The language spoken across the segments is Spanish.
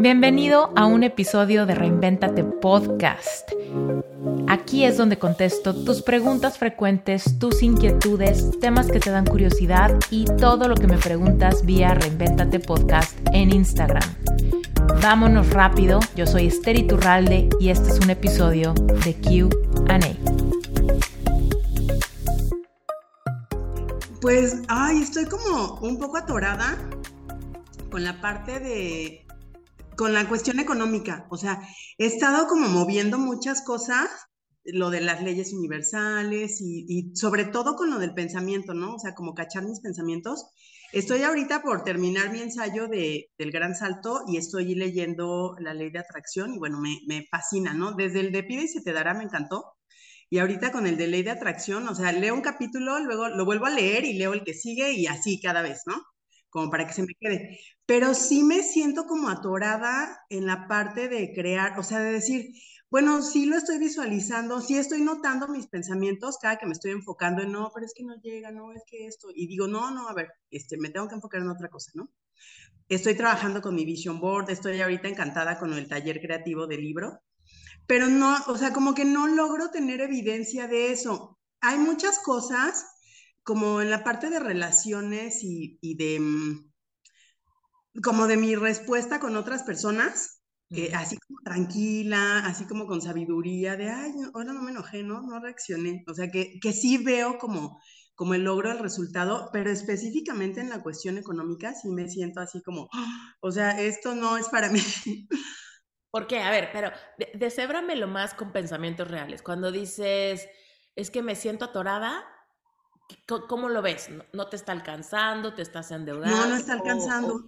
Bienvenido a un episodio de Reinventate Podcast. Aquí es donde contesto tus preguntas frecuentes, tus inquietudes, temas que te dan curiosidad y todo lo que me preguntas vía Reinventate Podcast en Instagram. Vámonos rápido, yo soy Esther Iturralde y este es un episodio de QA. Pues, ay, estoy como un poco atorada con la parte de con la cuestión económica. O sea, he estado como moviendo muchas cosas, lo de las leyes universales y, sobre todo con lo del pensamiento, ¿no? O sea, como cachar mis pensamientos. Estoy ahorita por terminar mi ensayo de, del gran salto y estoy leyendo la ley de atracción y bueno, me, me fascina, ¿no? Desde el de pide y se te dará me encantó. Y ahorita con el de ley de atracción, o sea, leo un capítulo, luego lo vuelvo a leer y leo el que sigue y así cada vez, ¿no? Como para que se me quede pero sí me siento como atorada en la parte de crear, o sea, de decir, bueno, sí lo estoy visualizando, sí estoy notando mis pensamientos cada que me estoy enfocando en, no, pero es que no llega, no, es que esto, y digo, no, no, a ver, este, me tengo que enfocar en otra cosa, ¿no? Estoy trabajando con mi vision board, estoy ahorita encantada con el taller creativo del libro, pero no, o sea, como que no logro tener evidencia de eso. Hay muchas cosas, como en la parte de relaciones y, y de mm, como de mi respuesta con otras personas, que así como tranquila, así como con sabiduría, de, ay, ahora no me enojé, ¿no? No reaccioné. O sea, que, que sí veo como, como el logro del resultado, pero específicamente en la cuestión económica sí me siento así como, ¡ah! o sea, esto no es para mí. ¿Por qué? A ver, pero lo más con pensamientos reales. Cuando dices, es que me siento atorada, ¿Cómo lo ves? ¿No te está alcanzando? ¿Te estás endeudando? No, no está alcanzando.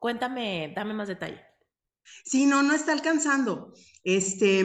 Cuéntame, dame más detalle. Sí, no, no está alcanzando. Este,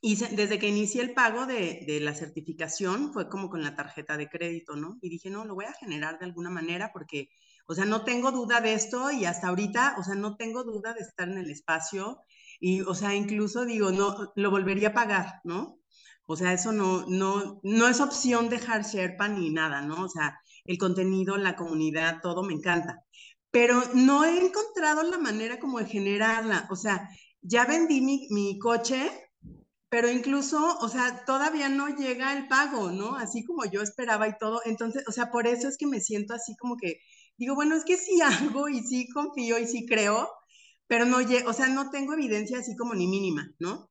y desde que inicié el pago de, de, la certificación fue como con la tarjeta de crédito, ¿no? Y dije, no, lo voy a generar de alguna manera porque, o sea, no tengo duda de esto y hasta ahorita, o sea, no tengo duda de estar en el espacio y, o sea, incluso digo, no, lo volvería a pagar, ¿no? O sea, eso no, no, no es opción dejar Sherpa ni nada, ¿no? O sea, el contenido, la comunidad, todo me encanta. Pero no he encontrado la manera como de generarla. O sea, ya vendí mi, mi coche, pero incluso, o sea, todavía no llega el pago, ¿no? Así como yo esperaba y todo. Entonces, o sea, por eso es que me siento así como que, digo, bueno, es que sí hago y sí confío y sí creo, pero no, o sea, no tengo evidencia así como ni mínima, ¿no?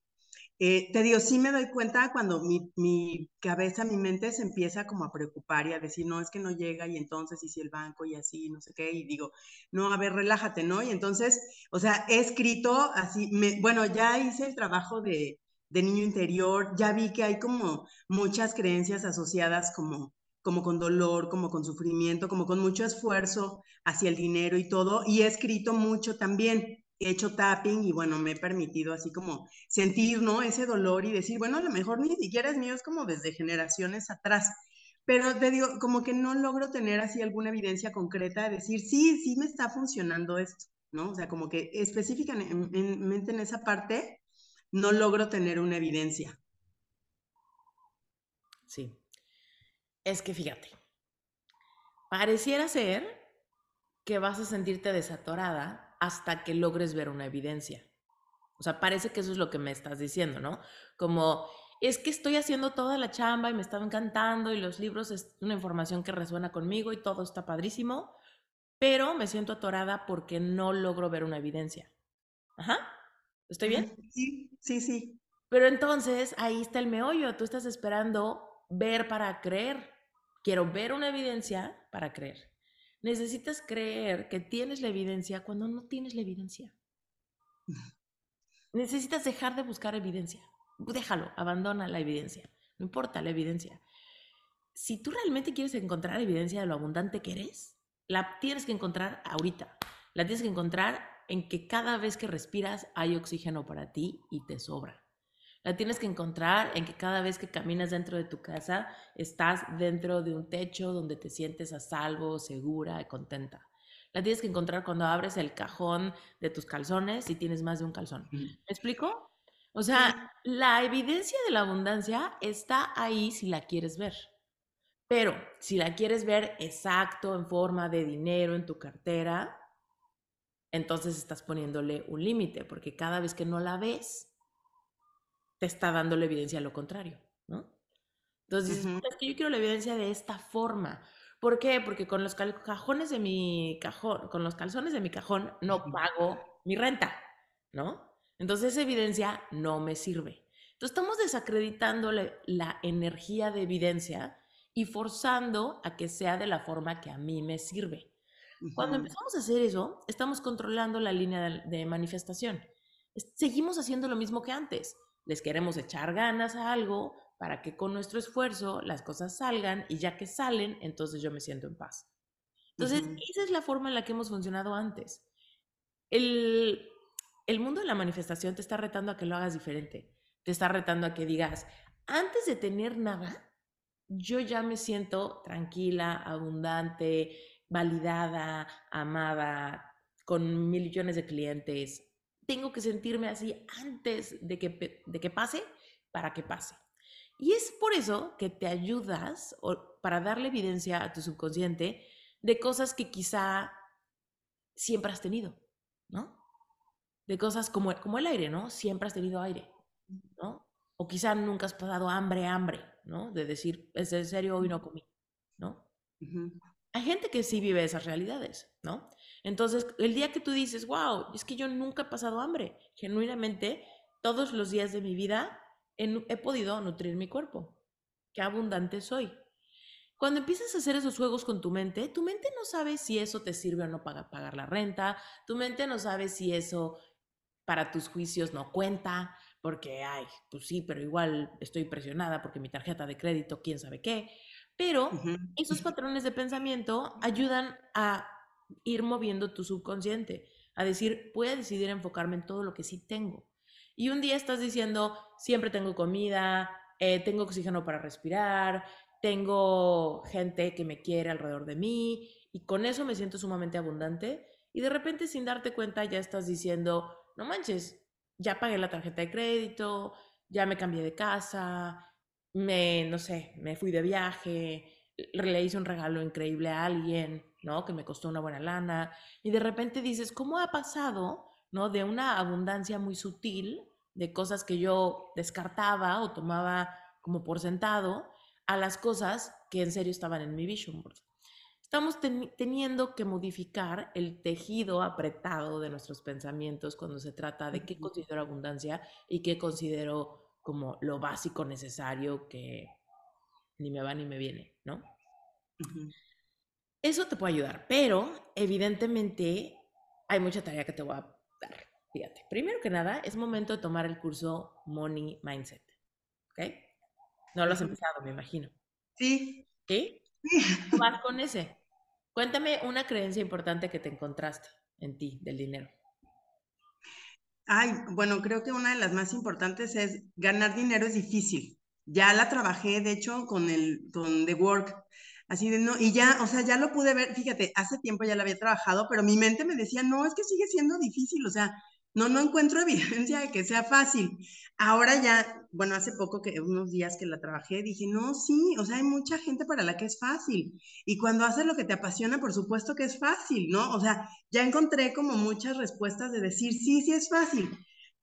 Eh, te digo, sí me doy cuenta cuando mi, mi, cabeza, mi mente se empieza como a preocupar y a decir, no, es que no llega y entonces, y si el banco y así, no sé qué, y digo, no, a ver, relájate, ¿no? Y entonces, o sea, he escrito así, me, bueno, ya hice el trabajo de, de niño interior, ya vi que hay como muchas creencias asociadas como como con dolor, como con sufrimiento, como con mucho esfuerzo hacia el dinero y todo, y he escrito mucho también he hecho tapping y bueno, me he permitido así como sentir, ¿no? Ese dolor y decir, bueno, a lo mejor ni siquiera es mío, es como desde generaciones atrás. Pero te digo, como que no logro tener así alguna evidencia concreta de decir, sí, sí me está funcionando esto, ¿no? O sea, como que específicamente en esa parte no logro tener una evidencia. Sí. Es que fíjate, pareciera ser que vas a sentirte desatorada hasta que logres ver una evidencia. O sea, parece que eso es lo que me estás diciendo, ¿no? Como, es que estoy haciendo toda la chamba y me está encantando y los libros es una información que resuena conmigo y todo está padrísimo, pero me siento atorada porque no logro ver una evidencia. Ajá. ¿Estoy bien? Sí, sí, sí. Pero entonces ahí está el meollo. Tú estás esperando ver para creer. Quiero ver una evidencia para creer. Necesitas creer que tienes la evidencia cuando no tienes la evidencia. Necesitas dejar de buscar evidencia. Déjalo, abandona la evidencia. No importa la evidencia. Si tú realmente quieres encontrar evidencia de lo abundante que eres, la tienes que encontrar ahorita. La tienes que encontrar en que cada vez que respiras hay oxígeno para ti y te sobra. La tienes que encontrar en que cada vez que caminas dentro de tu casa estás dentro de un techo donde te sientes a salvo, segura y contenta. La tienes que encontrar cuando abres el cajón de tus calzones y tienes más de un calzón. ¿Me explico? O sea, la evidencia de la abundancia está ahí si la quieres ver. Pero si la quieres ver exacto en forma de dinero en tu cartera, entonces estás poniéndole un límite, porque cada vez que no la ves, te está dando la evidencia lo contrario, ¿no? Entonces dices, es que yo quiero la evidencia de esta forma. ¿Por qué? Porque con los cajones de mi cajón, con los calzones de mi cajón, no pago mi renta, ¿no? Entonces esa evidencia no me sirve. Entonces estamos desacreditando la energía de evidencia y forzando a que sea de la forma que a mí me sirve. Cuando empezamos a hacer eso, estamos controlando la línea de, manifestación. Seguimos haciendo lo mismo que antes. Les queremos echar ganas a algo para que con nuestro esfuerzo las cosas salgan y ya que salen, entonces yo me siento en paz. Entonces, esa es la forma en la que hemos funcionado antes. El, el mundo de la manifestación te está retando a que lo hagas diferente. Te está retando a que digas, antes de tener nada, yo ya me siento tranquila, abundante, validada, amada, con millones de clientes. Tengo que sentirme así antes de que, de que pase para que pase. Y es por eso que te ayudas para darle evidencia a tu subconsciente de cosas que quizá siempre has tenido, ¿no? De cosas como, como el aire, ¿no? Siempre has tenido aire, ¿no? O quizá nunca has pasado hambre, hambre, ¿no? De decir, es en serio, hoy no comí, ¿no? Hay gente que sí vive esas realidades, ¿no? Entonces, el día que tú dices, wow, es que yo nunca he pasado hambre, genuinamente, todos los días de mi vida he, podido nutrir mi cuerpo. Qué abundante soy. Cuando empiezas a hacer esos juegos con tu mente, tu mente no sabe si eso te sirve o no para pagar la renta, tu mente no sabe si eso para tus juicios no cuenta, porque, ay, pues sí, pero igual estoy presionada porque mi tarjeta de crédito, quién sabe qué. Pero esos patrones de pensamiento ayudan a ir moviendo tu subconsciente, a decir, voy decidir enfocarme en todo lo que sí tengo. Y un día estás diciendo, siempre tengo comida, eh, tengo oxígeno para respirar, tengo gente que me quiere alrededor de mí y con eso me siento sumamente abundante. Y de repente sin darte cuenta ya estás diciendo, no manches, ya pagué la tarjeta de crédito, ya me cambié de casa, me, no sé, me fui de viaje, le hice un regalo increíble a alguien, ¿no? Que me costó una buena lana. Y de repente dices, ¿cómo ha pasado, ¿no? De una abundancia muy sutil, de cosas que yo descartaba o tomaba como por sentado, a las cosas que en serio estaban en mi vision board. Estamos teniendo que modificar el tejido apretado de nuestros pensamientos cuando se trata de qué considero abundancia y qué considero como lo básico necesario que ni me va ni me viene, ¿no? Eso te puede ayudar, pero evidentemente hay mucha tarea que te voy a dar. Fíjate, primero que nada, es momento de tomar el curso Money Mindset, ¿ok? No lo has empezado, me imagino. Sí. ¿Sí? Sí. Vas con ese. Cuéntame una creencia importante que te encontraste en ti del dinero. Ay, bueno, creo que una de las más importantes es ganar dinero es difícil. Ya la trabajé, de hecho, con el con The Work, así de no, y ya, o sea, ya lo pude ver, fíjate, hace tiempo ya la había trabajado, pero mi mente me decía, no, es que sigue siendo difícil, o sea, no, no encuentro evidencia de que sea fácil. Ahora ya, bueno, hace poco que unos días que la trabajé, dije, no, sí, o sea, hay mucha gente para la que es fácil. Y cuando haces lo que te apasiona, por supuesto que es fácil, ¿no? O sea, ya encontré como muchas respuestas de decir, sí, sí es fácil.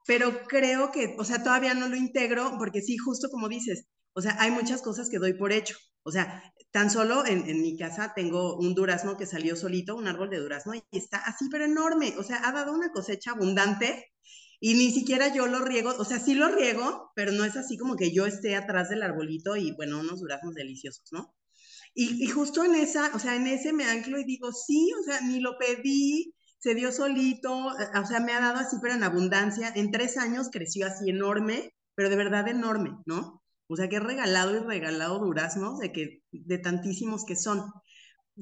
Pero creo que, o sea, todavía no lo integro porque sí, justo como dices, o sea, hay muchas cosas que doy por hecho. O sea, tan solo en, mi casa tengo un durazno que salió solito, un árbol de durazno, y está así, pero enorme. O sea, ha dado una cosecha abundante y ni siquiera yo lo riego. O sea, sí lo riego, pero no es así como que yo esté atrás del arbolito y, bueno, unos duraznos deliciosos, ¿no? Y, y justo en esa, o sea, en ese me anclo y digo, sí, o sea, ni lo pedí, se dio solito, eh, o sea, me ha dado así, pero en abundancia. En tres años creció así enorme, pero de verdad enorme, ¿no? O sea, que he regalado y regalado duraznos de, que, de tantísimos que son.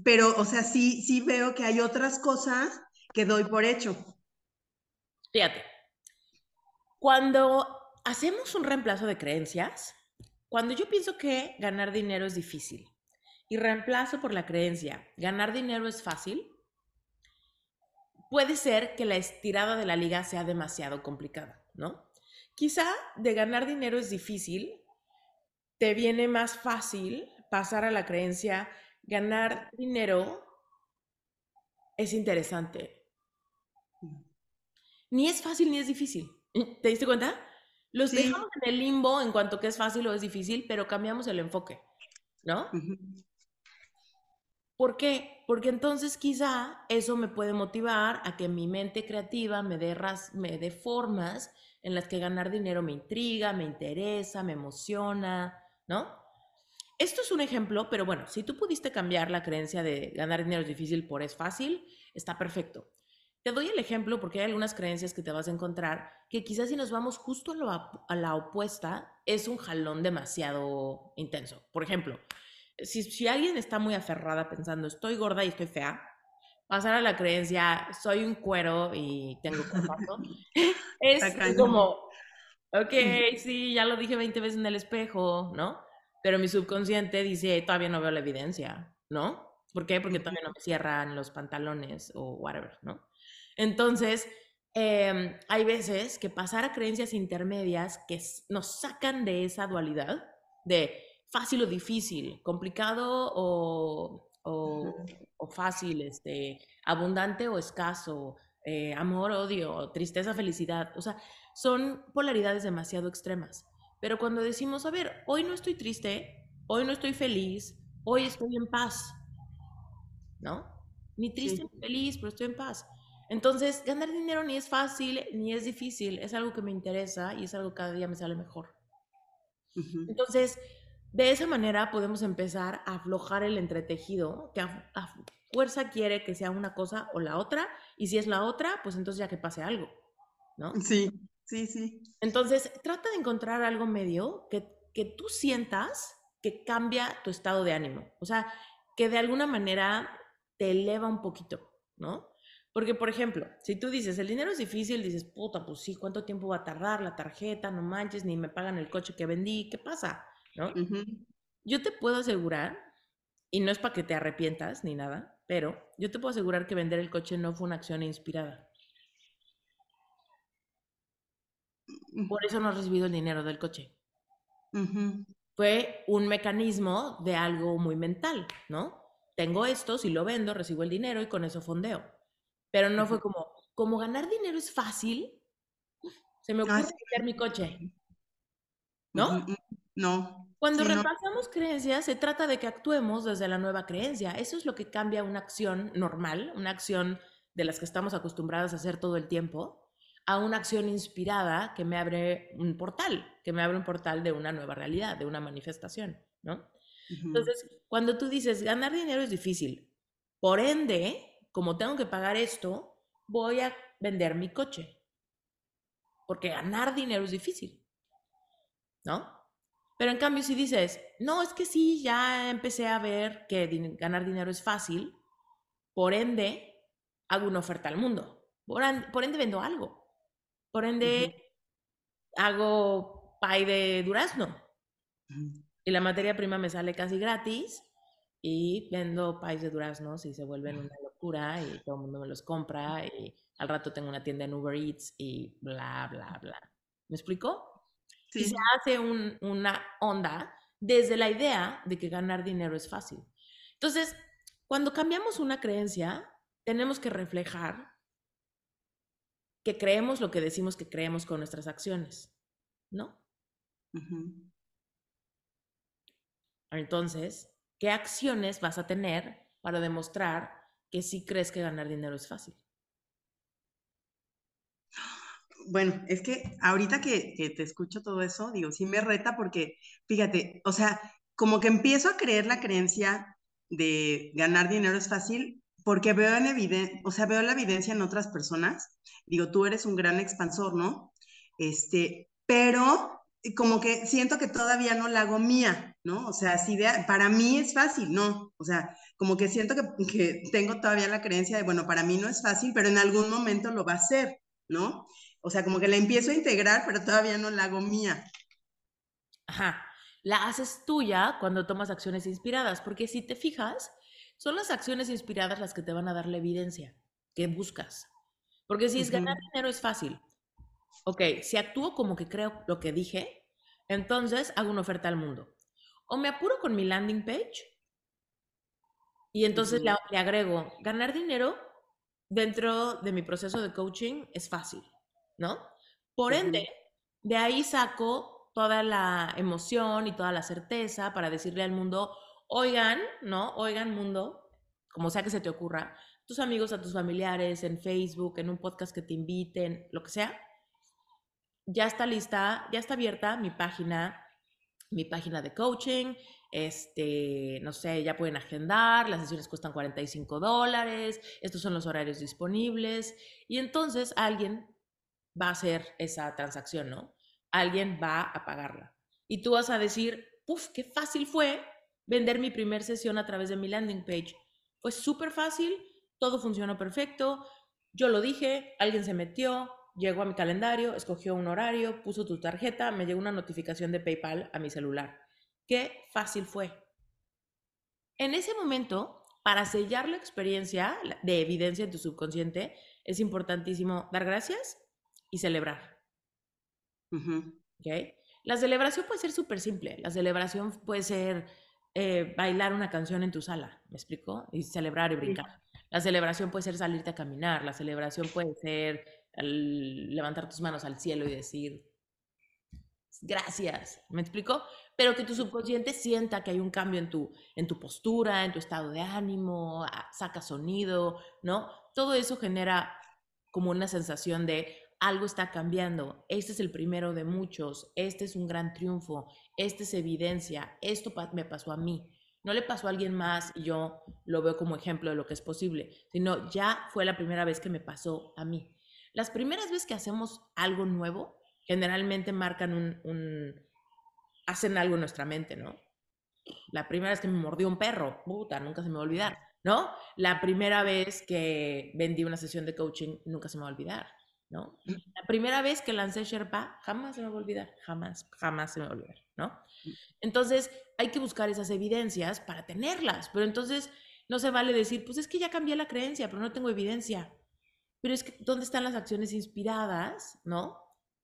Pero, o sea, sí, sí veo que hay otras cosas que doy por hecho. Fíjate, cuando hacemos un reemplazo de creencias, cuando yo pienso que ganar dinero es difícil y reemplazo por la creencia, ganar dinero es fácil, puede ser que la estirada de la liga sea demasiado complicada, ¿no? Quizá de ganar dinero es difícil, te viene más fácil pasar a la creencia, ganar dinero es interesante. Ni es fácil ni es difícil. ¿Te diste cuenta? Los Sí. dejamos en el limbo en cuanto que es fácil o es difícil, pero cambiamos el enfoque, ¿no? Ujú. ¿Por qué? Porque entonces quizá eso me puede motivar a que mi mente creativa me dé, ras- me dé formas en las que ganar dinero me intriga, me interesa, me emociona, ¿no? Esto es un ejemplo, pero bueno, si tú pudiste cambiar la creencia de ganar dinero es difícil por es fácil, está perfecto. Te doy el ejemplo porque hay algunas creencias que te vas a encontrar que quizás si nos vamos justo a, lo a la opuesta, es un jalón demasiado intenso. Por ejemplo, si, si alguien está muy aferrada pensando estoy gorda y estoy fea, pasar a la creencia soy un cuero y tengo cuerpazo, es como, ok, sí, ya lo dije 20 veces en el espejo, ¿no? Pero mi subconsciente dice, todavía no veo la evidencia, ¿no? ¿Por qué? Porque todavía no me cierran los pantalones o whatever, ¿no? Entonces, em, hay veces que pasar a creencias intermedias que nos sacan de esa dualidad de fácil o difícil, complicado o, o, o fácil, este, abundante o escaso, eh, amor, odio, tristeza, felicidad. O sea, son polaridades demasiado extremas. Pero cuando decimos, a ver, hoy no estoy triste, hoy no estoy feliz, hoy estoy en paz, ¿no? Ni triste Sí. ni feliz, pero estoy en paz. Entonces, ganar dinero ni es fácil ni es difícil, es algo que me interesa y es algo que cada día me sale mejor. Entonces, de esa manera podemos empezar a aflojar el entretejido que a, a fuerza quiere que sea una cosa o la otra, y si es la otra, pues entonces ya que pase algo, ¿no? Sí, sí, sí. Entonces, trata de encontrar algo medio que, que tú sientas que cambia tu estado de ánimo. O sea, que de alguna manera te eleva un poquito, ¿no? Porque, por ejemplo, si tú dices, el dinero es difícil, dices, puta, pues sí, ¿cuánto tiempo va a tardar la tarjeta? No manches, ni me pagan el coche que vendí, ¿qué pasa? ¿No? Yo te puedo asegurar, y no es para que te arrepientas ni nada, pero yo te puedo asegurar que vender el coche no fue una acción inspirada. Por eso no has recibido el dinero del coche. Fue un mecanismo de algo muy mental, ¿no? Tengo esto, si lo vendo, recibo el dinero y con eso fondeo. Pero no fue como, como ganar dinero es fácil, se me Ah, ocurre vender mi coche, ¿no? No. Cuando Sí, no. repasamos creencias, se trata de que actuemos desde la nueva creencia. Eso es lo que cambia una acción normal, una acción de las que estamos acostumbrados a hacer todo el tiempo, a una acción inspirada que me abre un portal, que me abre un portal de una nueva realidad, de una manifestación, ¿no? Entonces, cuando tú dices, ganar dinero es difícil, por ende, como tengo que pagar esto, voy a vender mi coche, porque ganar dinero es difícil, ¿no? Pero en cambio, si dices, no, es que sí, ya empecé a ver que din- ganar dinero es fácil, por ende, hago una oferta al mundo. Por ende, vendo algo. Por ende, hago pay de durazno. Y la materia prima me sale casi gratis. Y vendo pies de duraznos y se vuelven una locura y todo el mundo me los compra. Y al rato tengo una tienda en Uber Eats y bla, bla, bla. ¿Me explico? Y se Sí. hace un- una onda desde la idea de que ganar dinero es fácil. Entonces, cuando cambiamos una creencia, tenemos que reflejar que creemos lo que decimos que creemos con nuestras acciones, ¿no? Entonces, ¿qué acciones vas a tener para demostrar que sí crees que ganar dinero es fácil? Bueno, es que ahorita que, que te escucho todo eso, digo, sí me reta porque, fíjate, o sea, como que empiezo a creer la creencia de ganar dinero es fácil porque veo en evidencia, o sea, veo la evidencia en otras personas. Digo, tú eres un gran expansor, ¿no? Este, pero como que siento que todavía no la hago mía, ¿no? O sea, si para mí es fácil, ¿no? O sea, como que siento que, que tengo todavía la creencia de, bueno, para mí no es fácil, pero en algún momento lo va a ser, ¿no? O sea, como que la empiezo a integrar, pero todavía no la hago mía. Ajá. La haces tuya cuando tomas acciones inspiradas, porque si te fijas, son las acciones inspiradas las que te van a dar la evidencia que buscas. Porque si es ganar dinero es fácil. Ok, si actúo como que creo lo que dije, entonces hago una oferta al mundo. O me apuro con mi landing page y entonces le agrego ganar dinero dentro de mi proceso de coaching es fácil, ¿no? Por ende, de ahí saco toda la emoción y toda la certeza para decirle al mundo, oigan, ¿no? Oigan mundo, como sea que se te ocurra, tus amigos, a tus familiares, en Facebook, en un podcast que te inviten, lo que sea, ya está lista, ya está abierta mi página, mi página de coaching, este, no sé, ya pueden agendar, las sesiones cuestan 45 dólares, estos son los horarios disponibles, y entonces alguien va a hacer esa transacción, ¿no? Alguien va a pagarla. Y tú vas a decir, ¡puf! qué fácil fue vender mi primer sesión a través de mi landing page. Fue súper fácil, todo funcionó perfecto, yo lo dije, alguien se metió, llegó a mi calendario, escogió un horario, puso tu tarjeta, me llegó una notificación de PayPal a mi celular. Qué fácil fue. En ese momento, para sellar la experiencia de evidencia en tu subconsciente, es importantísimo dar gracias y celebrar. La celebración puede ser súper simple. La celebración puede ser eh, bailar una canción en tu sala, ¿me explico? Y celebrar y brincar. La celebración puede ser salirte a caminar. La celebración puede ser levantar tus manos al cielo y decir, gracias, ¿me explico? Pero que tu subconsciente sienta que hay un cambio en tu, en tu postura, en tu estado de ánimo, ah, saca sonido, ¿no? Todo eso genera como una sensación de algo está cambiando, este es el primero de muchos, este es un gran triunfo, este es evidencia, esto me pasó a mí. No le pasó a alguien más y yo lo veo como ejemplo de lo que es posible, sino ya fue la primera vez que me pasó a mí. Las primeras veces que hacemos algo nuevo, generalmente marcan un, hacen algo en nuestra mente, ¿no? La primera vez que me mordió un perro, puta, nunca se me va a olvidar, ¿no? La primera vez que vendí una sesión de coaching, nunca se me va a olvidar, ¿no? La primera vez que lancé Sherpa, jamás se me va a olvidar, jamás, jamás se me va a olvidar, ¿no? Mm. Entonces, hay que buscar esas evidencias para tenerlas, pero entonces no se vale decir, pues es que ya cambié la creencia, pero no tengo evidencia. Pero es que, ¿dónde están las acciones inspiradas, no?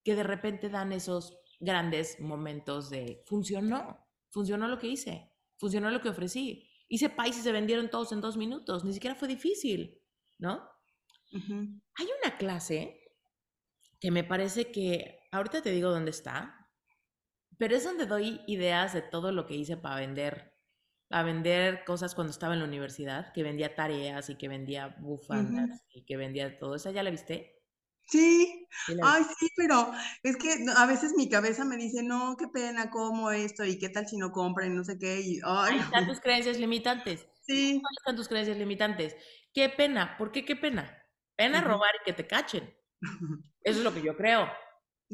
Que de repente dan esos grandes momentos de funcionó, funcionó lo que hice, funcionó lo que ofrecí. Hice países y se vendieron todos en dos minutos, ni siquiera fue difícil, ¿no? Hay una clase que me parece que, ahorita te digo dónde está, pero es donde doy ideas de todo lo que hice para vender a vender cosas cuando estaba en la universidad, que vendía tareas y que vendía bufandas y que vendía todo. ¿Esa ya la viste? Sí, ay, sí, pero es que a veces mi cabeza me dice, no, qué pena, ¿cómo esto? ¿Y qué tal si no compran y no sé qué? Y, ay, Ahí están tus creencias limitantes. Sí. Ahí están tus creencias limitantes. Qué pena, ¿por qué qué pena? Pena robar y que te cachen. Eso es lo que yo creo.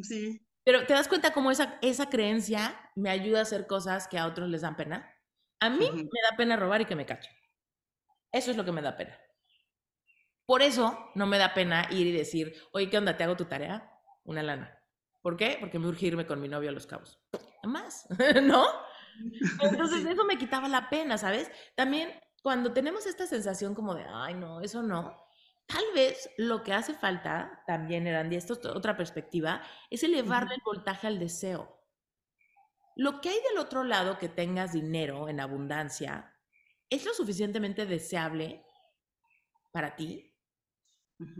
Sí. Pero ¿te das cuenta cómo esa, esa creencia me ayuda a hacer cosas que a otros les dan pena? A mí me da pena robar y que me cachen. Eso es lo que me da pena. Por eso no me da pena ir y decir, oye, ¿qué onda? ¿Te hago tu tarea? Una lana. ¿Por qué? Porque me urge irme con mi novio a Los Cabos. Más, ¿no? Entonces eso me quitaba la pena, ¿sabes? También cuando tenemos esta sensación como de, ay, no, eso no, tal vez lo que hace falta también, Erandi, esto es otra perspectiva, es elevarle el voltaje al deseo. Lo que hay del otro lado que tengas dinero en abundancia, ¿es lo suficientemente deseable para ti?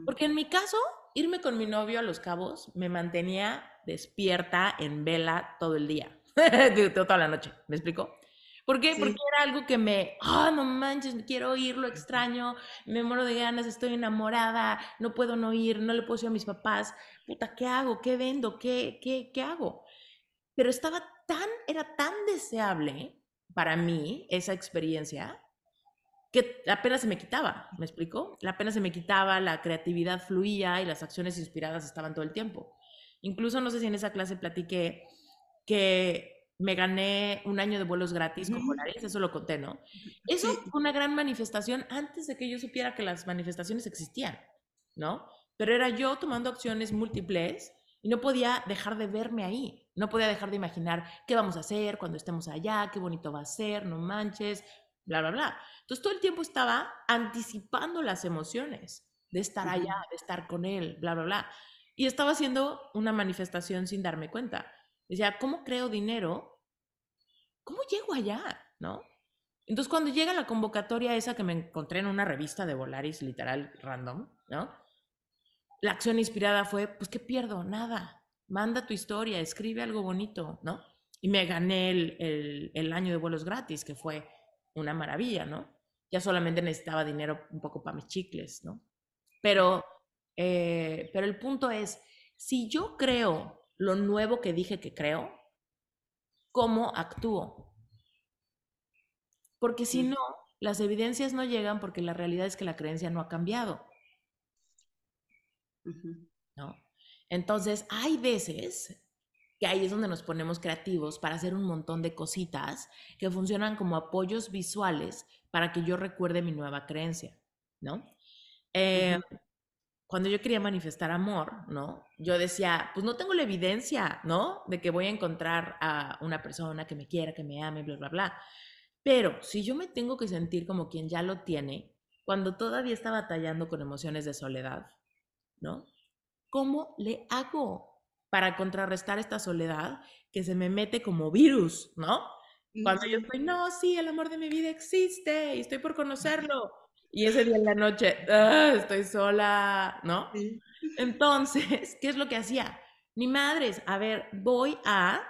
Porque en mi caso, irme con mi novio a Los Cabos me mantenía despierta en vela todo el día, toda la noche, ¿me explico? ¿Por qué? Porque era algo que me, ah, no manches, quiero ir, lo extraño, me muero de ganas, estoy enamorada, no puedo no ir, no le puedo decir a mis papás, puta, ¿qué hago? ¿Qué vendo? ¿Qué, qué, qué hago? Pero estaba tan, era tan deseable para mí esa experiencia que la pena se me quitaba, ¿me explico? La pena se me quitaba, la creatividad fluía y las acciones inspiradas estaban todo el tiempo. Incluso no sé si en esa clase platiqué que me gané un año de vuelos gratis con Polaris, eso lo conté, ¿no? Eso fue una gran manifestación antes de que yo supiera que las manifestaciones existían, ¿no? Pero era yo tomando acciones múltiples y no podía dejar de verme ahí. No podía dejar de imaginar qué vamos a hacer cuando estemos allá, qué bonito va a ser, no manches, bla, bla, bla. Entonces todo el tiempo estaba anticipando las emociones de estar allá, de estar con él, bla, bla, bla. Y estaba haciendo una manifestación sin darme cuenta. Decía, ¿cómo creo dinero? ¿Cómo llego allá? ¿No? Entonces, cuando llega la convocatoria esa que me encontré en una revista de Volaris, literal, random, ¿no? La acción inspirada fue, pues, ¿qué pierdo? Nada. Manda tu historia, escribe algo bonito, ¿no? Y me gané el, el, año de vuelos gratis, que fue una maravilla, ¿no? Ya solamente necesitaba dinero un poco para mis chicles, ¿no? Pero, eh, pero el punto es, si yo creo lo nuevo que dije que creo, ¿cómo actúo? Porque si no, las evidencias no llegan porque la realidad es que la creencia no ha cambiado. ¿No? Entonces, hay veces que ahí es donde nos ponemos creativos para hacer un montón de cositas que funcionan como apoyos visuales para que yo recuerde mi nueva creencia, ¿no? Eh, cuando yo quería manifestar amor, ¿no? Yo decía, pues no tengo la evidencia, ¿no? De que voy a encontrar a una persona que me quiera, que me ame, bla, bla, bla. Pero si yo me tengo que sentir como quien ya lo tiene, cuando todavía está batallando con emociones de soledad, ¿no? ¿Cómo le hago? para contrarrestar esta soledad que se me mete como virus, ¿no? Cuando yo estoy, no, sí, el amor de mi vida existe y estoy por conocerlo. Y ese día en la noche, ah, estoy sola, ¿no? Entonces, ¿qué es lo que hacía? Ni madres, a ver, voy a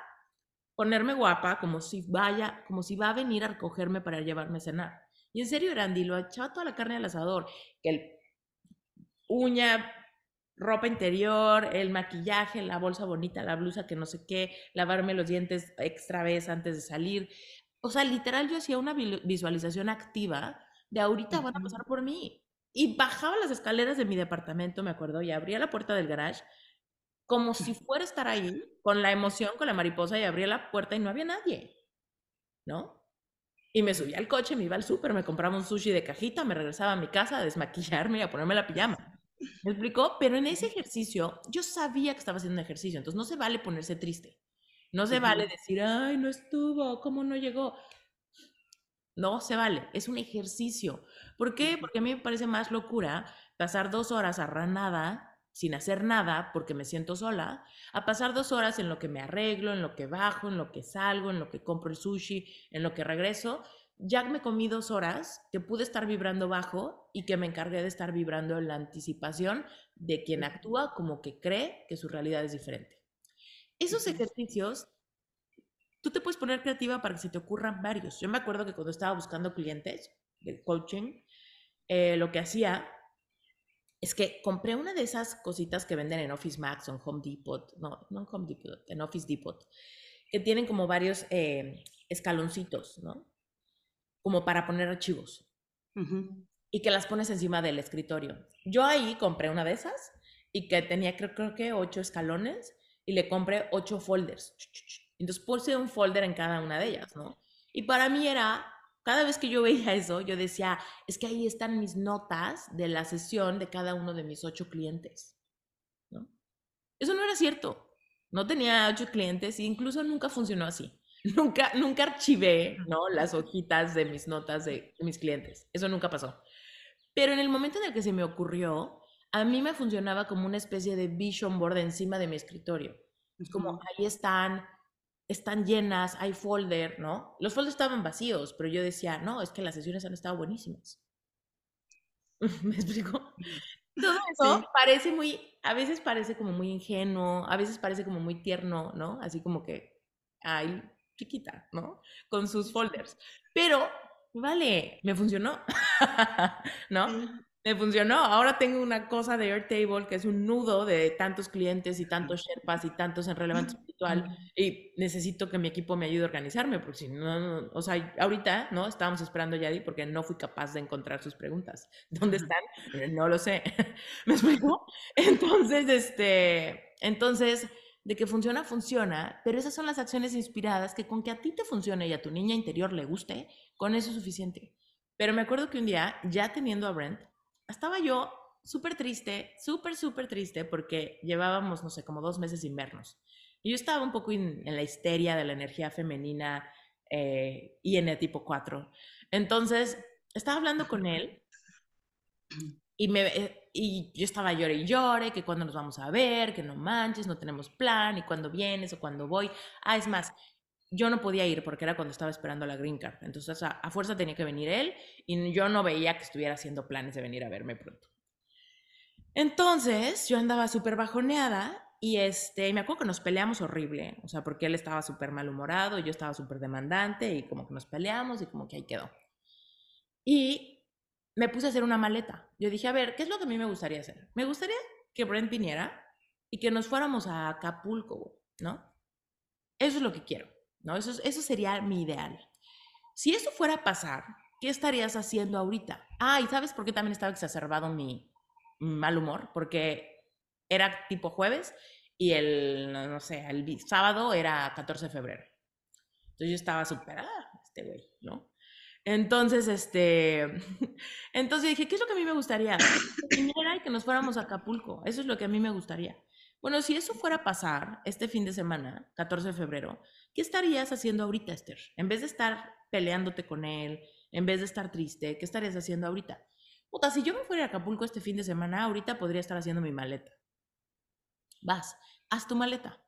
ponerme guapa como si vaya, como si va a venir a recogerme para llevarme a cenar. Y en serio, Randy, lo echaba toda la carne al asador, que el uña ropa interior, el maquillaje, la bolsa bonita, la blusa que no sé qué, lavarme los dientes extra vez antes de salir. O sea, literal yo hacía una visualización activa de ahorita van a pasar por mí. Y bajaba las escaleras de mi departamento, me acuerdo, y abría la puerta del garage como si fuera a estar ahí, con la emoción, con la mariposa, y abría la puerta y no había nadie, ¿no? Y me subía al coche, me iba al súper, me compraba un sushi de cajita, me regresaba a mi casa a desmaquillarme y a ponerme la pijama. ¿Me explicó? Pero en ese ejercicio, yo sabía que estaba haciendo un ejercicio, entonces no se vale ponerse triste. No se vale decir, ay, no estuvo, ¿cómo no llegó? No se vale, es un ejercicio. ¿Por qué? Porque a mí me parece más locura pasar dos horas arranada sin hacer nada porque me siento sola, a pasar dos horas en lo que me arreglo, en lo que bajo, en lo que salgo, en lo que compro el sushi, en lo que regreso, ya me comí dos horas que pude estar vibrando bajo y que me encargué de estar vibrando en la anticipación de quien actúa como que cree que su realidad es diferente. Esos ejercicios, tú te puedes poner creativa para que se te ocurran varios. Yo me acuerdo que cuando estaba buscando clientes de coaching, eh, lo que hacía es que compré una de esas cositas que venden en Office Max o en Home Depot, no, no en Home Depot, en Office Depot, que tienen como varios eh, escaloncitos, ¿no? como para poner archivos y que las pones encima del escritorio. Yo ahí compré una de esas y que tenía creo, creo que ocho escalones y le compré ocho folders. Entonces puse un folder en cada una de ellas, ¿no? Y para mí era, cada vez que yo veía eso, yo decía, es que ahí están mis notas de la sesión de cada uno de mis ocho clientes, ¿no? Eso no era cierto. No tenía ocho clientes e incluso nunca funcionó así. Nunca, nunca archivé, ¿no? Las hojitas de mis notas de, mis clientes. Eso nunca pasó. Pero en el momento en el que se me ocurrió, a mí me funcionaba como una especie de vision board encima de mi escritorio. Es como, ahí están, están llenas, hay folder, ¿no? Los folders estaban vacíos, pero yo decía, no, es que las sesiones han estado buenísimas. ¿Me explico? Todo eso parece muy, a veces parece como muy ingenuo, a veces parece como muy tierno, ¿no? Así como que, ay, chiquita, ¿no? Con sus folders. Pero, vale, me funcionó, ¿no? Me funcionó. Ahora tengo una cosa de Airtable que es un nudo de tantos clientes y tantos Sherpas y tantos en relevante espiritual y necesito que mi equipo me ayude a organizarme porque si no, o sea, ahorita, ¿no? Estábamos esperando a Yadi porque no fui capaz de encontrar sus preguntas. ¿Dónde están? No lo sé. ¿Me explico? Entonces, este, entonces, de que funciona, funciona, pero esas son las acciones inspiradas que con que a ti te funcione y a tu niña interior le guste, con eso es suficiente. Pero me acuerdo que un día, ya teniendo a Brent, estaba yo súper triste, súper, súper triste, porque llevábamos, no sé, como dos meses sin vernos. Y yo estaba un poco en, la histeria de la energía femenina eh, el tipo 4. Entonces, estaba hablando con él y me, eh, y yo estaba llore y llore, que cuando nos vamos a ver, que no manches, no tenemos plan, y cuando vienes o cuando voy. Ah, es más, yo no podía ir porque era cuando estaba esperando la green card. Entonces, a, fuerza tenía que venir él y yo no veía que estuviera haciendo planes de venir a verme pronto. Entonces, yo andaba súper bajoneada y este, me acuerdo que nos peleamos horrible, o sea, porque él estaba súper malhumorado, yo estaba súper demandante y como que nos peleamos y como que ahí quedó. Y me puse a hacer una maleta. Yo dije, a ver, ¿qué es lo que a mí me gustaría hacer? Me gustaría que Brent viniera y que nos fuéramos a Acapulco, ¿no? Eso es lo que quiero, ¿no? Eso, eso sería mi ideal. Si eso fuera a pasar, ¿qué estarías haciendo ahorita? Ah, y ¿sabes por qué también estaba exacerbado mi mal humor? Porque era tipo jueves y el, no sé, el sábado era 14 de febrero. Entonces yo estaba súper, ah, este güey, ¿no? Entonces, este, entonces dije, ¿qué es lo que a mí me gustaría? Que y que nos fuéramos a Acapulco. Eso es lo que a mí me gustaría. Bueno, si eso fuera a pasar este fin de semana, 14 de febrero, ¿qué estarías haciendo ahorita, Esther? En vez de estar peleándote con él, en vez de estar triste, ¿qué estarías haciendo ahorita? Puta, si yo me fuera a Acapulco este fin de semana, ahorita podría estar haciendo mi maleta vas, haz tu maleta.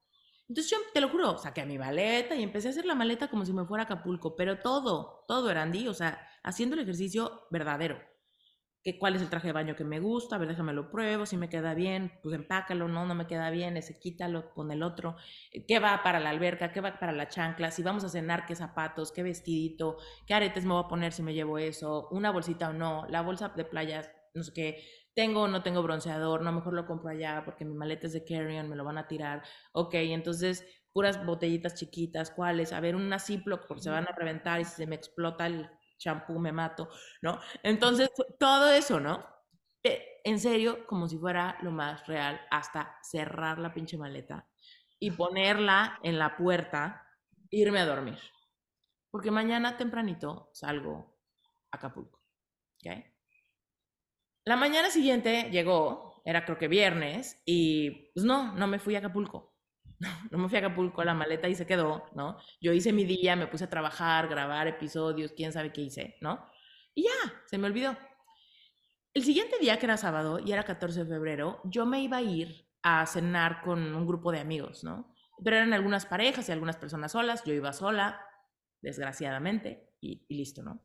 Entonces yo, te lo juro, saqué mi maleta y empecé a hacer la maleta como si me fuera a Acapulco, pero todo, todo era Andy, o sea, haciendo el ejercicio verdadero. Que, ¿Cuál es el traje de baño que me gusta? A ver, déjame lo pruebo, si me queda bien, pues empácalo, no, no me queda bien, ese quítalo, pon el otro. ¿Qué va para la alberca? ¿Qué va para la chancla? Si vamos a cenar, ¿qué zapatos? ¿Qué vestidito? ¿Qué aretes me voy a poner si me llevo eso? ¿Una bolsita o no? La bolsa de playas, no sé qué tengo o no tengo bronceador, no, mejor lo compro allá porque mi maleta es de carry-on, me lo van a tirar. Ok, entonces puras botellitas chiquitas, ¿cuáles? A ver, una Ziploc porque se van a reventar y si se me explota el champú me mato, ¿no? Entonces, todo eso, ¿no? En serio, como si fuera lo más real, hasta cerrar la pinche maleta y ponerla en la puerta, irme a dormir. Porque mañana tempranito salgo a Acapulco. La mañana siguiente llegó, era creo que viernes, y pues no, no me fui a Acapulco. No, me fui a Acapulco, la maleta ahí se quedó, ¿no? Yo hice mi día, me puse a trabajar, grabar episodios, quién sabe qué hice, ¿no? Y ya, se me olvidó. El siguiente día, que era sábado y era 14 de febrero, yo me iba a ir a cenar con un grupo de amigos, ¿no? Pero eran algunas parejas y algunas personas solas, yo iba sola, desgraciadamente, y, y listo, ¿no?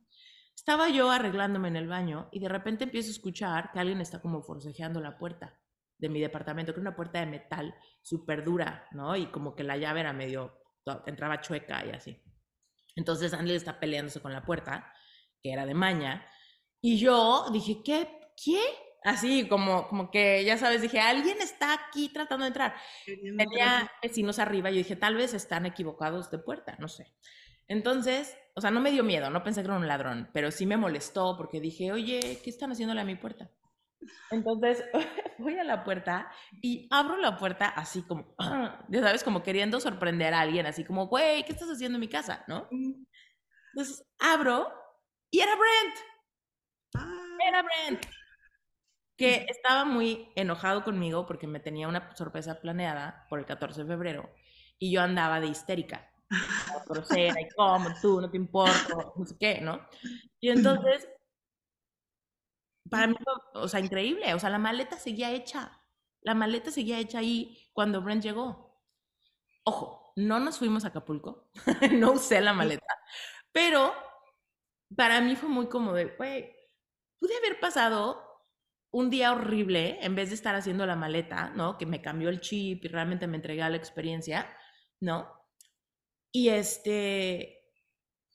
Estaba yo arreglándome en el baño y de repente empiezo a escuchar que alguien está como forcejeando la puerta de mi departamento, que era una puerta de metal súper dura, ¿no? Y como que la llave era medio, entraba chueca y así. Entonces Andy está peleándose con la puerta, que era de maña, y yo dije, ¿qué? ¿Qué? Así como, como que, ya sabes, dije, alguien está aquí tratando de entrar. Tenía vecinos arriba y yo dije, tal vez están equivocados de puerta, no sé. Entonces o sea, no me dio miedo, no pensé que era un ladrón, pero sí me molestó porque dije, oye, ¿qué están haciéndole a mi puerta? Entonces voy a la puerta y abro la puerta así como, ya sabes, como queriendo sorprender a alguien, así como, güey, ¿qué estás haciendo en mi casa? ¿No? Entonces abro y era Brent. Ah. Era Brent. Que estaba muy enojado conmigo porque me tenía una sorpresa planeada por el 14 de febrero y yo andaba de histérica grosera y cómo tú, no te importa, no sé qué, ¿no? Y entonces, para mí, o sea, increíble, o sea, la maleta seguía hecha, la maleta seguía hecha ahí cuando Brent llegó. Ojo, no nos fuimos a Acapulco, no usé la maleta, pero para mí fue muy como de, güey, pude haber pasado un día horrible en vez de estar haciendo la maleta, ¿no? Que me cambió el chip y realmente me entregué a la experiencia, ¿no? Y este,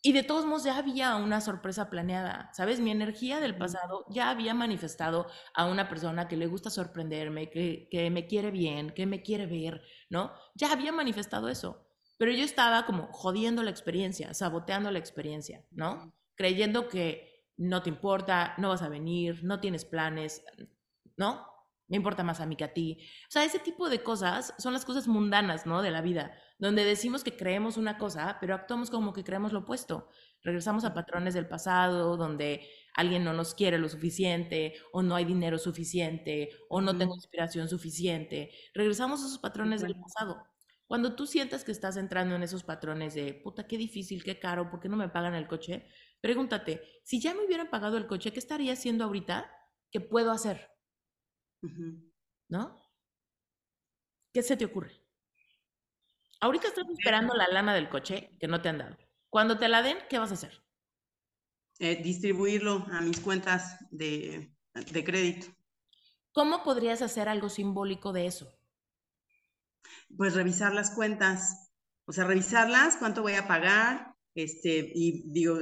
y de todos modos ya había una sorpresa planeada, ¿sabes? Mi energía del pasado ya había manifestado a una persona que le gusta sorprenderme, que, que me quiere bien, que me quiere ver, ¿no? Ya había manifestado eso. Pero yo estaba como jodiendo la experiencia, saboteando la experiencia, ¿no? Creyendo que no te importa, no vas a venir, no tienes planes, ¿no? Me importa más a mí que a ti. O sea, ese tipo de cosas son las cosas mundanas, ¿no? De la vida donde decimos que creemos una cosa, pero actuamos como que creemos lo opuesto. Regresamos a patrones del pasado, donde alguien no nos quiere lo suficiente, o no hay dinero suficiente, o no tengo inspiración suficiente. Regresamos a esos patrones del pasado. Cuando tú sientas que estás entrando en esos patrones de, puta, qué difícil, qué caro, ¿por qué no me pagan el coche? Pregúntate, si ya me hubieran pagado el coche, ¿qué estaría haciendo ahorita? ¿Qué puedo hacer? ¿No? ¿Qué se te ocurre? Ahorita estás esperando la lana del coche que no te han dado. Cuando te la den, ¿qué vas a hacer? Eh, distribuirlo a mis cuentas de, de crédito. ¿Cómo podrías hacer algo simbólico de eso? Pues revisar las cuentas, o sea, revisarlas, cuánto voy a pagar, este, y digo,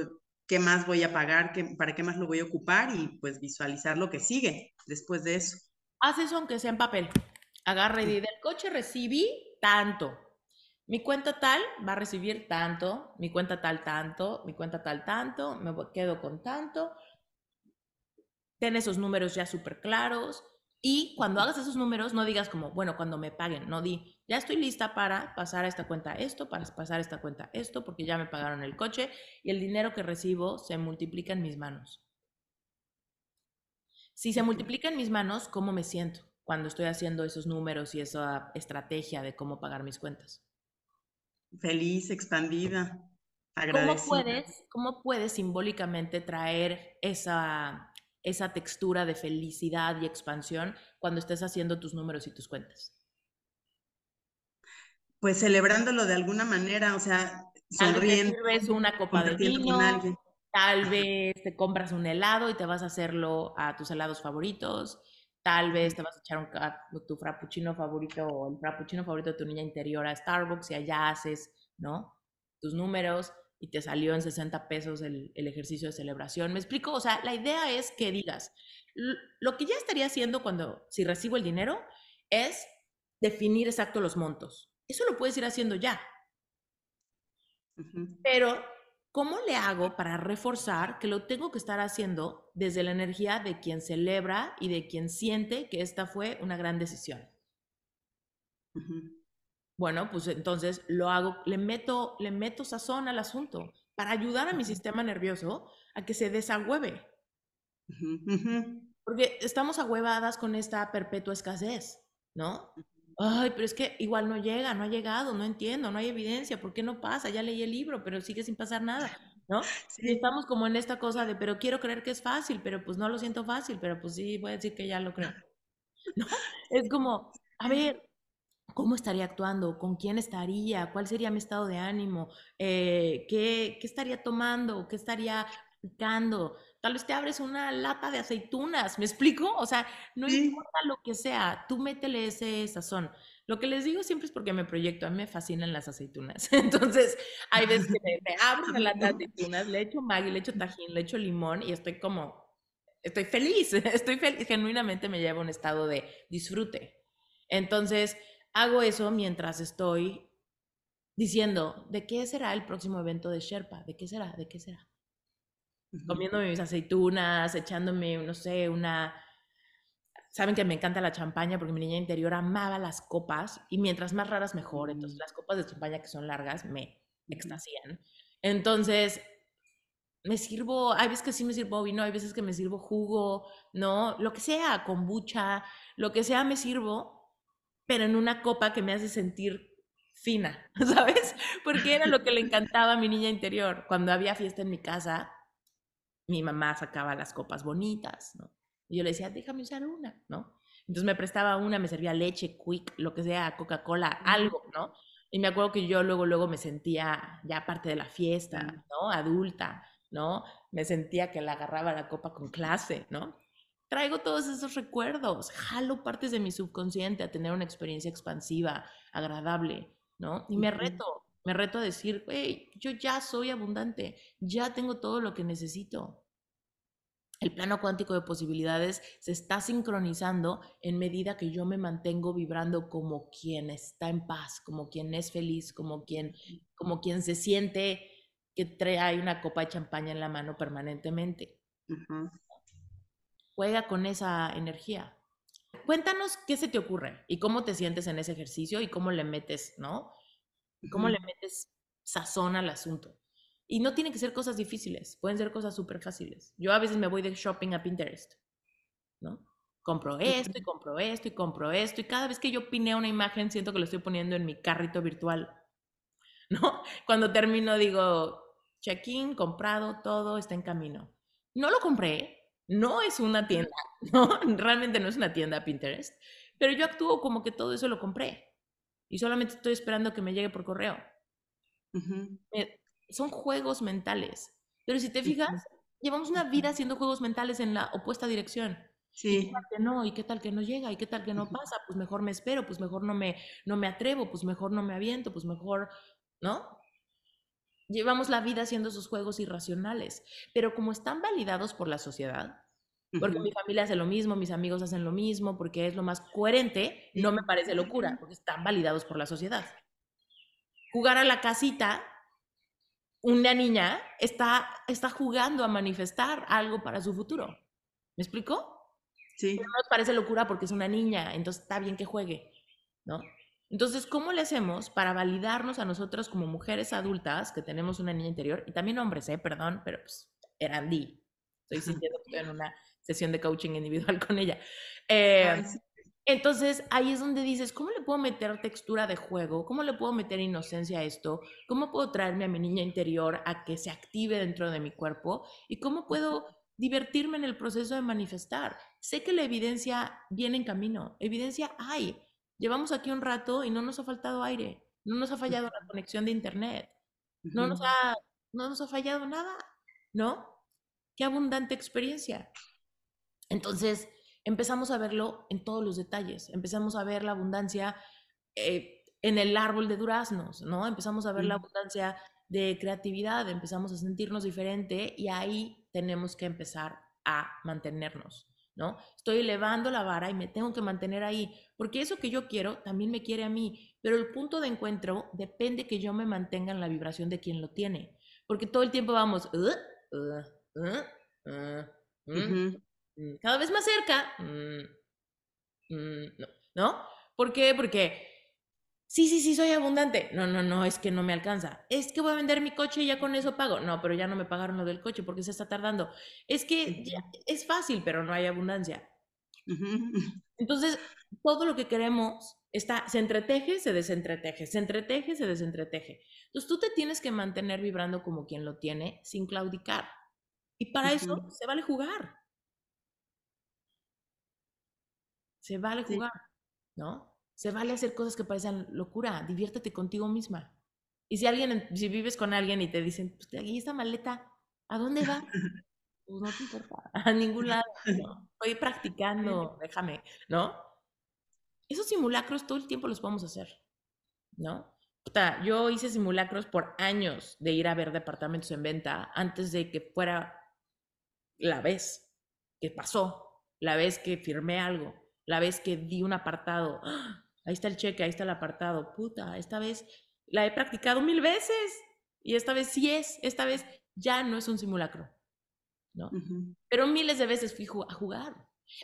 qué más voy a pagar, qué, para qué más lo voy a ocupar y pues visualizar lo que sigue después de eso. Haz eso aunque sea en papel. Agarra y del coche recibí tanto. Mi cuenta tal va a recibir tanto, mi cuenta tal tanto, mi cuenta tal tanto, me quedo con tanto. Ten esos números ya súper claros. Y cuando hagas esos números, no digas como, bueno, cuando me paguen, no di, ya estoy lista para pasar a esta cuenta esto, para pasar a esta cuenta esto, porque ya me pagaron el coche y el dinero que recibo se multiplica en mis manos. Si se multiplica en mis manos, ¿cómo me siento cuando estoy haciendo esos números y esa estrategia de cómo pagar mis cuentas? Feliz, expandida, agradecida. ¿Cómo puedes, cómo puedes simbólicamente traer esa esa textura de felicidad y expansión cuando estés haciendo tus números y tus cuentas? Pues celebrándolo de alguna manera, o sea, sonriendo. Tal vez una copa de vino, tal vez te compras un helado y te vas a hacerlo a tus helados favoritos, tal vez te vas a echar un, tu frappuccino favorito o el frappuccino favorito de tu niña interior a Starbucks y allá haces, ¿no? Tus números y te salió en 60 pesos el, ejercicio de celebración. ¿Me explico? O sea, la idea es que digas, lo que ya estaría haciendo cuando, si recibo el dinero, es definir exacto los montos. Eso lo puedes ir haciendo ya. Pero, ¿cómo le hago para reforzar que lo tengo que estar haciendo desde la energía de quien celebra y de quien siente que esta fue una gran decisión? Bueno, pues entonces lo hago, le meto, le meto sazón al asunto para ayudar a mi sistema nervioso a que se desagüeve. Porque estamos agüevadas con esta perpetua escasez, ¿no? Ay, pero es que igual no llega, no ha llegado, no entiendo, no hay evidencia, ¿por qué no pasa? Ya leí el libro, pero sigue sin pasar nada, ¿no? Y estamos como en esta cosa de, pero quiero creer que es fácil, pero pues no lo siento fácil, pero pues sí, voy a decir que ya lo creo. ¿No? Es como, a ver, cómo estaría actuando, con quién estaría, cuál sería mi estado de ánimo, eh, ¿qué, ¿qué, estaría tomando, qué estaría picando. Tal vez te abres una lata de aceitunas, ¿me explico? O sea, no importa lo que sea, tú métele ese sazón. Lo que les digo siempre es porque me proyecto, a mí me fascinan las aceitunas. Entonces, hay veces que me, abro una lata de aceitunas, le echo maggi, le echo tajín, le echo limón y estoy como, estoy feliz, estoy feliz, genuinamente me lleva a un estado de disfrute. Entonces, hago eso mientras estoy diciendo, ¿de qué será el próximo evento de Sherpa? ¿De qué será? ¿De qué será? Comiéndome mis aceitunas, echándome, no sé, una... Saben que me encanta la champaña porque mi niña interior amaba las copas y mientras más raras mejor. Entonces mm. las copas de champaña que son largas me extasían. Entonces me sirvo, hay veces que sí me sirvo vino, hay veces que me sirvo jugo, ¿no? Lo que sea, kombucha, lo que sea me sirvo pero en una copa que me hace sentir fina, ¿sabes? Porque era lo que le encantaba a mi niña interior. Cuando había fiesta en mi casa, mi mamá sacaba las copas bonitas, ¿no? Y yo le decía, déjame usar una, ¿no? Entonces me prestaba una, me servía leche, quick, lo que sea, Coca-Cola, algo, ¿no? Y me acuerdo que yo luego, luego me sentía ya parte de la fiesta, ¿no? Adulta, ¿no? Me sentía que la agarraba la copa con clase, ¿no? traigo todos esos recuerdos, jalo partes de mi subconsciente a tener una experiencia expansiva, agradable, ¿no? Y me reto, me reto a decir, hey, yo ya soy abundante, ya tengo todo lo que necesito. El plano cuántico de posibilidades se está sincronizando en medida que yo me mantengo vibrando como quien está en paz, como quien es feliz, como quien, como quien se siente que trae una copa de champaña en la mano permanentemente juega con esa energía. Cuéntanos qué se te ocurre y cómo te sientes en ese ejercicio y cómo le metes, ¿no? Cómo le metes sazón al asunto. Y no tienen que ser cosas difíciles, pueden ser cosas súper fáciles. Yo a veces me voy de shopping a Pinterest, ¿no? Compro esto y compro esto y compro esto y cada vez que yo pineo una imagen siento que lo estoy poniendo en mi carrito virtual, ¿no? Cuando termino digo, check-in, comprado, todo está en camino. No lo compré, no es una tienda, ¿no? Realmente no es una tienda Pinterest, pero yo actúo como que todo eso lo compré. Y solamente estoy esperando que me llegue por correo. Eh, son juegos mentales. Pero si te fijas, llevamos una vida haciendo juegos mentales en la opuesta dirección. ¿Y Sí. qué tal que no? ¿Y qué tal que no llega? ¿Y qué tal que no pasa? Pues mejor me espero, pues mejor no me, no me atrevo, pues mejor no me aviento, pues mejor, ¿no? Llevamos la vida haciendo esos juegos irracionales, pero como están validados por la sociedad, porque mi familia hace lo mismo, mis amigos hacen lo mismo, porque es lo más coherente, no me parece locura, porque están validados por la sociedad. Jugar a la casita, una niña está, está jugando a manifestar algo para su futuro. ¿Me explico? Sí. Pero no nos parece locura porque es una niña, entonces está bien que juegue, ¿no? Entonces, ¿cómo le hacemos para validarnos a nosotros como mujeres adultas que tenemos una niña interior? Y también hombres, ¿eh? Perdón, pero pues era Andy. Estoy sintiendo que estoy en una sesión de coaching individual con ella. Eh, Ay, sí. entonces, ahí es donde dices, ¿cómo le puedo meter textura de juego? ¿Cómo le puedo meter inocencia a esto? ¿Cómo puedo traerme a mi niña interior a que se active dentro de mi cuerpo? ¿Y cómo puedo divertirme en el proceso de manifestar? Sé que la evidencia viene en camino, evidencia hay. Llevamos aquí un rato y no nos ha faltado aire, no nos ha fallado la conexión de internet, no nos ha, no nos ha fallado nada, ¿no? Qué abundante experiencia. Entonces, empezamos a verlo en todos los detalles, empezamos a ver la abundancia eh, en el árbol de duraznos, ¿no? Empezamos a ver la abundancia de creatividad, empezamos a sentirnos diferente y ahí tenemos que empezar a mantenernos, ¿no? Estoy elevando la vara y me tengo que mantener ahí, porque eso que yo quiero también me quiere a mí, pero el punto de encuentro depende que yo me mantenga en la vibración de quien lo tiene, porque todo el tiempo vamos, "Uh, uh, uh, mm, cada vez más cerca, mm, mm, no, ¿no? ¿Por qué? Porque sí, sí, sí, soy abundante. No, no, no, es que no me alcanza. Es que voy a vender mi coche y ya con eso pago. No, pero ya no me pagaron lo del coche porque se está tardando. Es que ya- es fácil, pero no hay abundancia. Entonces, todo lo que queremos está, se entreteje, se desentreteje, se entreteje, se desentreteje. Entonces, tú te tienes que mantener vibrando como quien lo tiene sin claudicar. Y para eso se vale jugar. Se vale Sí. jugar, ¿no? Se vale hacer cosas que parecen locura. Diviértete contigo misma. Y si alguien, en- si vives con alguien y te dicen, pues aquí esta maleta, ¿a dónde va? Pues no te importa, a ningún lado. ¿no? Estoy practicando, déjame, ¿no? Esos simulacros todo el tiempo los podemos hacer, ¿no? Puta, yo hice simulacros por años de ir a ver departamentos en venta antes de que fuera la vez que pasó, la vez que firmé algo, la vez que di un apartado. ¡Ah! Ahí está el cheque, ahí está el apartado. Puta, esta vez la he practicado mil veces y esta vez sí es, esta vez ya no es un simulacro, ¿no? Pero miles de veces fui a jugar.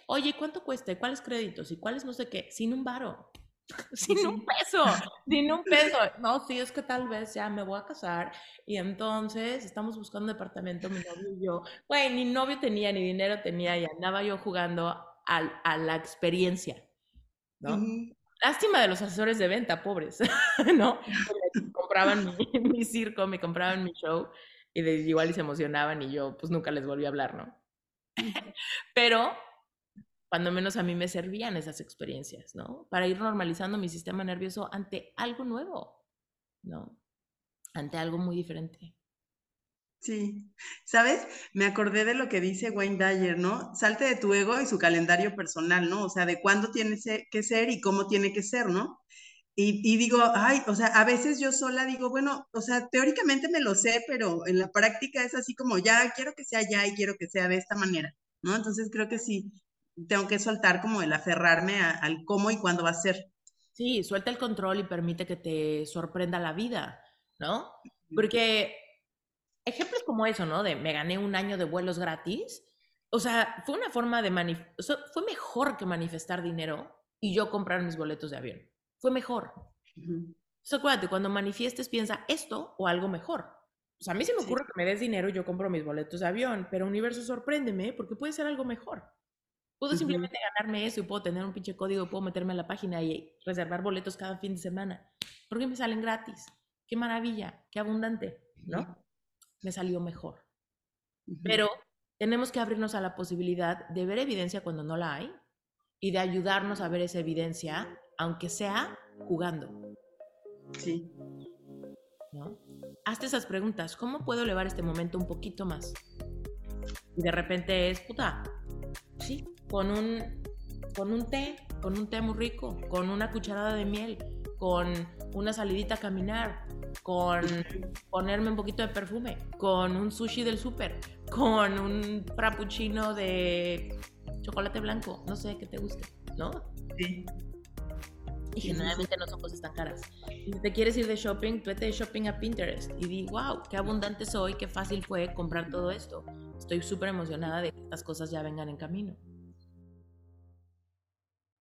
Oye, ¿cuánto cuesta? ¿Y ¿Cuáles créditos? ¿Y cuáles no sé qué? Sin un varo. Sin un peso. Sin un peso. No, sí, es que tal vez ya me voy a casar y entonces estamos buscando un departamento, mi novio y yo. Güey, ni novio tenía, ni dinero tenía y andaba yo jugando a, la experiencia, ¿no? Lástima de los asesores de venta, pobres, ¿no? Me compraban mi, mi circo, me compraban mi show y de, igual y se emocionaban y yo pues nunca les volví a hablar, ¿no? Pero cuando menos a mí me servían esas experiencias, ¿no? Para ir normalizando mi sistema nervioso ante algo nuevo, ¿no? Ante algo muy diferente. Sí, ¿sabes? Me acordé de lo que dice Wayne Dyer, ¿no? Salte de tu ego y su calendario personal, ¿no? O sea, de cuándo tiene que ser y cómo tiene que ser, ¿no? Y, y digo, ay, o sea, a veces yo sola digo, bueno, o sea, teóricamente me lo sé, pero en la práctica es así como ya, quiero que sea ya y quiero que sea de esta manera, ¿no? Entonces creo que sí, tengo que soltar como el aferrarme a- al cómo y cuándo va a ser. Sí, suelta el control y permite que te sorprenda la vida, ¿no? Porque ejemplos como eso, ¿no? De me gané un año de vuelos gratis. O sea, fue una forma de manifestar, fue mejor que manifestar dinero y yo comprar mis boletos de avión. Fue mejor. Ujú. Entonces, acuérdate, cuando manifiestes, piensa esto o algo mejor. O sea, a mí se me Sí. ocurre que me des dinero y yo compro mis boletos de avión, pero universo, sorpréndeme porque puede ser algo mejor. Puedo simplemente ganarme eso y puedo tener un pinche código, puedo meterme a la página y reservar boletos cada fin de semana. Porque me salen gratis. Qué maravilla, qué abundante, ¿no? Me salió mejor. Pero tenemos que abrirnos a la posibilidad de ver evidencia cuando no la hay y de ayudarnos a ver esa evidencia, aunque sea jugando. Sí. ¿No? Hazte esas preguntas. ¿Cómo puedo elevar este momento un poquito más? Y de repente es, puta, sí, con un, con un té, con un té muy rico, con una cucharada de miel, con una salidita a caminar, con ponerme un poquito de perfume, con un sushi del súper, con un frappuccino de chocolate blanco, no sé qué te guste, ¿no? Sí. Y generalmente no son cosas tan caras. Si te quieres ir de shopping, vete de shopping a Pinterest y di, wow, qué abundante soy, qué fácil fue comprar todo esto. Estoy súper emocionada de que estas cosas ya vengan en camino.